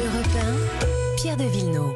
Europe 1, Pierre de Villeneuve.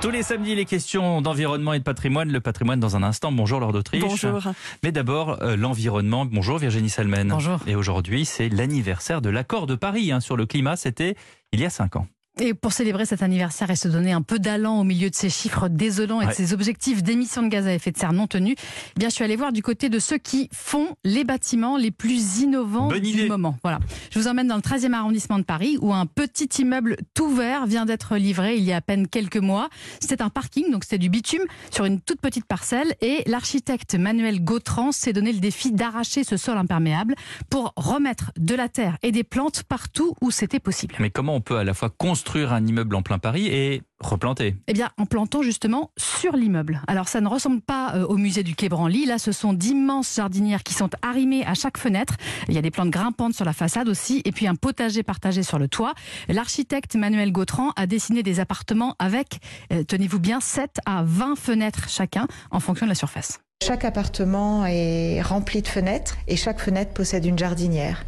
Tous les samedis, les questions d'environnement et de patrimoine. Le patrimoine dans un instant. Bonjour Lord d'Autriche. Bonjour. Mais d'abord, euh, l'environnement. Bonjour Virginie Salmen. Bonjour. Et aujourd'hui, c'est l'anniversaire de l'accord de Paris hein, sur le climat. C'était il y a cinq ans. Et pour célébrer cet anniversaire et se donner un peu d'allant au milieu de ces chiffres désolants et de ces objectifs d'émissions de gaz à effet de serre non tenus, eh bien, je suis allée voir du côté de ceux qui font les bâtiments les plus innovants Bonne du idée. moment. Voilà. Je vous emmène dans le 13e arrondissement de Paris où un petit immeuble tout vert vient d'être livré il y a à peine quelques mois. C'était un parking, donc c'était du bitume sur une toute petite parcelle et l'architecte Manuel Gautran s'est donné le défi d'arracher ce sol imperméable pour remettre de la terre et des plantes partout où c'était possible. Mais comment on peut à la fois construire un immeuble en plein Paris et replanter Eh bien, en plantant justement sur l'immeuble. Alors, ça ne ressemble pas euh, au musée du Quai Branly. Là, ce sont d'immenses jardinières qui sont arrimées à chaque fenêtre. Il y a des plantes grimpantes sur la façade aussi, et puis un potager partagé sur le toit. L'architecte Manuel Gautran a dessiné des appartements avec, euh, tenez-vous bien, 7 à 20 fenêtres chacun en fonction de la surface. Chaque appartement est rempli de fenêtres et chaque fenêtre possède une jardinière.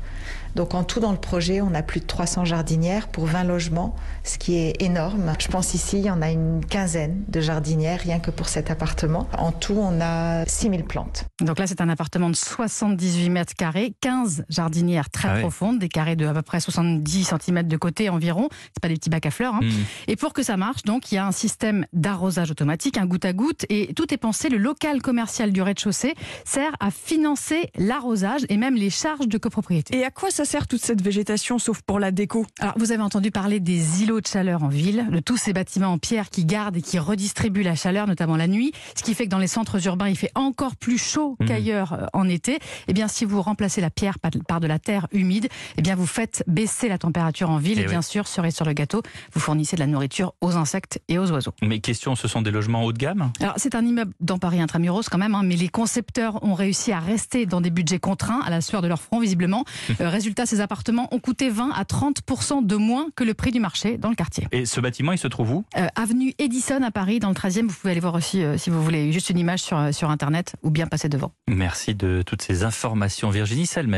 Donc en tout dans le projet, on a plus de 300 jardinières pour 20 logements, ce qui est énorme. Je pense ici, il y en a une quinzaine de jardinières rien que pour cet appartement. En tout, on a 6000 plantes. Donc là, c'est un appartement de 78 mètres carrés, 15 jardinières très Ah profondes, des carrés de à peu près 70 cm de côté environ. C'est pas des petits bacs à fleurs. hein. Hmm. Et pour que ça marche, donc, il y a un système d'arrosage automatique, un goutte à goutte, et tout est pensé. Le local commercial du rez-de-chaussée sert à financer l'arrosage et même les charges de copropriété. Et à quoi ça sert toute cette végétation sauf pour la déco Alors, vous avez entendu parler des îlots de chaleur en ville, de tous ces bâtiments en pierre qui gardent et qui redistribuent la chaleur, notamment la nuit, ce qui fait que dans les centres urbains, il fait encore plus chaud Mhm. qu'ailleurs euh, en été. Eh bien, si vous remplacez la pierre par- de la terre humide, eh bien, vous faites baisser la température en ville Eh et, oui. bien sûr, cerise sur le gâteau, vous fournissez de la nourriture aux insectes et aux oiseaux. Mais question, ce sont des logements haut de gamme? Alors, c'est un immeuble dans Paris intramuros quand même, hein, mais les concepteurs ont réussi à rester dans des budgets contraints, à la sueur de leur front visiblement. Euh, résultat, ces appartements ont coûté 20 à 30% de moins que le prix du marché dans le quartier. Et ce bâtiment, il se trouve où? Euh, avenue Edison à Paris, dans le 13e, vous pouvez aller voir aussi euh, si vous voulez juste une image sur, euh, sur Internet ou bien passer devant. Merci de toutes ces informations, Virginie Salmen.